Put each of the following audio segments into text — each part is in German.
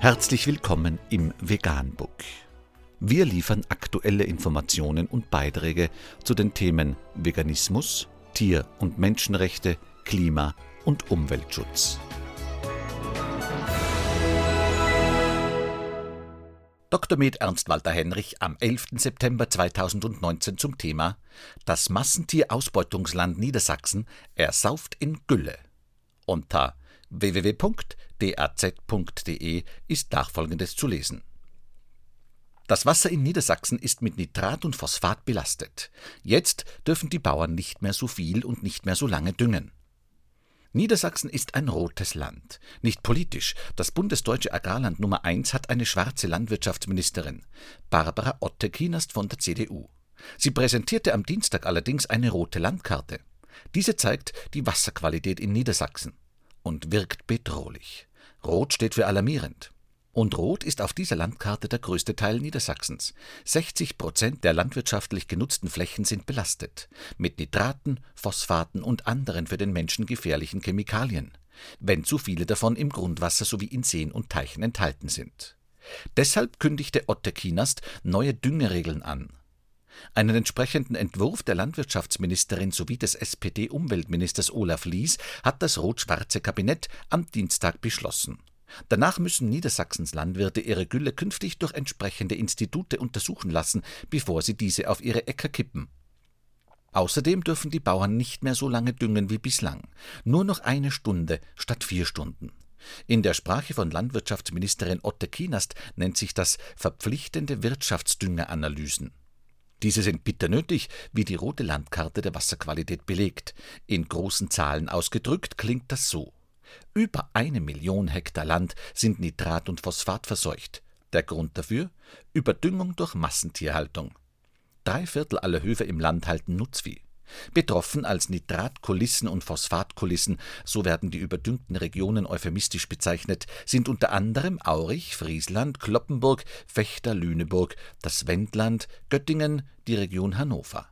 Herzlich willkommen im Veganbook. Wir liefern aktuelle Informationen und Beiträge zu den Themen Veganismus, Tier- und Menschenrechte, Klima- und Umweltschutz. Dr. Med Ernst Walter Henrich am 11. September 2019 zum Thema Das Massentierausbeutungsland Niedersachsen ersauft in Gülle. Unter www.daz.de ist nachfolgendes zu lesen. Das Wasser in Niedersachsen ist mit Nitrat und Phosphat belastet. Jetzt dürfen die Bauern nicht mehr so viel und nicht mehr so lange düngen. Niedersachsen ist ein rotes Land. Nicht politisch. Das bundesdeutsche Agrarland Nummer 1 hat eine schwarze Landwirtschaftsministerin, Barbara Otte-Kienerst von der CDU. Sie präsentierte am Dienstag allerdings eine rote Landkarte. Diese zeigt die Wasserqualität in Niedersachsen und wirkt bedrohlich. Rot steht für alarmierend. Und Rot ist auf dieser Landkarte der größte Teil Niedersachsens. 60 Prozent der landwirtschaftlich genutzten Flächen sind belastet. Mit Nitraten, Phosphaten und anderen für den Menschen gefährlichen Chemikalien. Wenn zu viele davon im Grundwasser sowie in Seen und Teichen enthalten sind. Deshalb kündigte Otte Kienast neue Düngeregeln an. Einen entsprechenden Entwurf der Landwirtschaftsministerin sowie des SPD-Umweltministers Olaf Lies hat das rot-schwarze Kabinett am Dienstag beschlossen. Danach müssen Niedersachsens Landwirte ihre Gülle künftig durch entsprechende Institute untersuchen lassen, bevor sie diese auf ihre Äcker kippen. Außerdem dürfen die Bauern nicht mehr so lange düngen wie bislang, nur noch eine Stunde statt vier Stunden. In der Sprache von Landwirtschaftsministerin Otte Kienast nennt sich das verpflichtende Wirtschaftsdüngeranalysen. Diese sind bitter nötig, wie die rote Landkarte der Wasserqualität belegt. In großen Zahlen ausgedrückt klingt das so. Über eine Million Hektar Land sind Nitrat und Phosphat verseucht. Der Grund dafür? Überdüngung durch Massentierhaltung. Drei Viertel aller Höfe im Land halten Nutzvieh. Betroffen als Nitratkulissen und Phosphatkulissen, so werden die überdüngten Regionen euphemistisch bezeichnet, sind unter anderem Aurich, Friesland, Kloppenburg, Fechter, Lüneburg, das Wendland, Göttingen, die Region Hannover.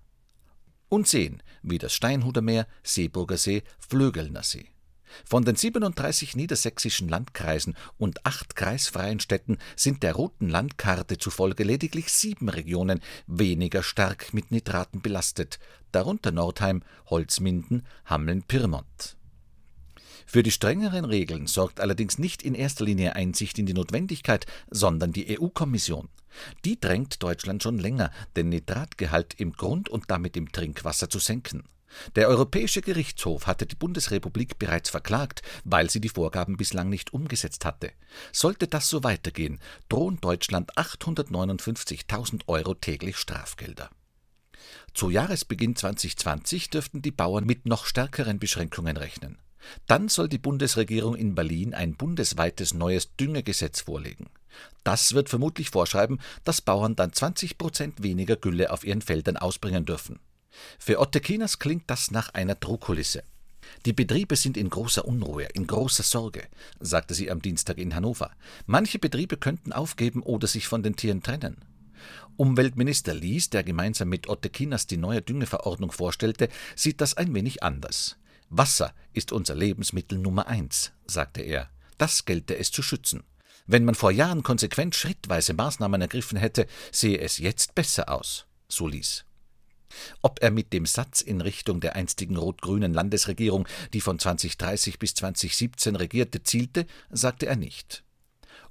Und Seen wie das Steinhuder Meer, Seeburger See, Flögelner See. Von den 37 niedersächsischen Landkreisen und acht kreisfreien Städten sind der roten Landkarte zufolge lediglich sieben Regionen weniger stark mit Nitraten belastet, darunter Nordheim, Holzminden, Hameln-Pyrmont. Für die strengeren Regeln sorgt allerdings nicht in erster Linie Einsicht in die Notwendigkeit, sondern die EU-Kommission. Die drängt Deutschland schon länger, den Nitratgehalt im Grund- und damit im Trinkwasser zu senken. Der Europäische Gerichtshof hatte die Bundesrepublik bereits verklagt, weil sie die Vorgaben bislang nicht umgesetzt hatte. Sollte das so weitergehen, drohen Deutschland 859.000 Euro täglich Strafgelder. Zu Jahresbeginn 2020 dürften die Bauern mit noch stärkeren Beschränkungen rechnen. Dann soll die Bundesregierung in Berlin ein bundesweites neues Düngegesetz vorlegen. Das wird vermutlich vorschreiben, dass Bauern dann 20 Prozent weniger Gülle auf ihren Feldern ausbringen dürfen. Für Otte Kinas klingt das nach einer Drohkulisse. Die Betriebe sind in großer Unruhe, in großer Sorge, sagte sie am Dienstag in Hannover. Manche Betriebe könnten aufgeben oder sich von den Tieren trennen. Umweltminister Lies, der gemeinsam mit Otte Kinas die neue Düngeverordnung vorstellte, sieht das ein wenig anders. Wasser ist unser Lebensmittel Nummer eins, sagte er. Das gelte es zu schützen. Wenn man vor Jahren konsequent schrittweise Maßnahmen ergriffen hätte, sehe es jetzt besser aus, so Lies. Ob er mit dem Satz in Richtung der einstigen rot-grünen Landesregierung, die von 2030 bis 2017 regierte, zielte, sagte er nicht.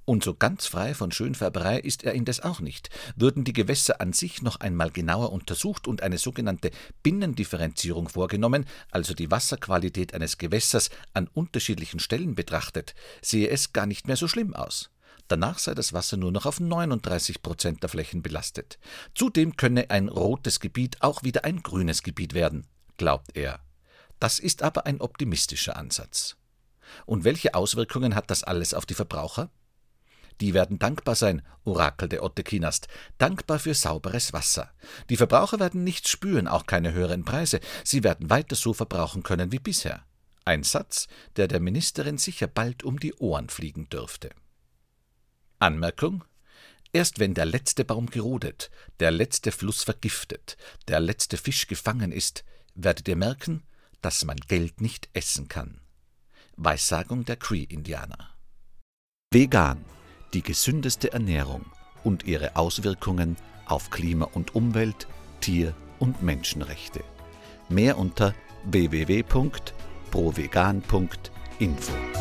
Und so ganz frei von Schönfärberei ist er indes auch nicht. Würden die Gewässer an sich noch einmal genauer untersucht und eine sogenannte Binnendifferenzierung vorgenommen, also die Wasserqualität eines Gewässers an unterschiedlichen Stellen betrachtet, sehe es gar nicht mehr so schlimm aus. Danach sei das Wasser nur noch auf 39 Prozent der Flächen belastet. Zudem könne ein rotes Gebiet auch wieder ein grünes Gebiet werden, glaubt er. Das ist aber ein optimistischer Ansatz. Und welche Auswirkungen hat das alles auf die Verbraucher? Die werden dankbar sein, orakelte Otte Kinast, dankbar für sauberes Wasser. Die Verbraucher werden nichts spüren, auch keine höheren Preise. Sie werden weiter so verbrauchen können wie bisher. Ein Satz, der der Ministerin sicher bald um die Ohren fliegen dürfte. Anmerkung Erst wenn der letzte Baum gerodet, der letzte Fluss vergiftet, der letzte Fisch gefangen ist, werdet ihr merken, dass man Geld nicht essen kann. Weissagung der Cree-Indianer. Vegan die gesündeste Ernährung und ihre Auswirkungen auf Klima und Umwelt, Tier- und Menschenrechte. Mehr unter www.provegan.info.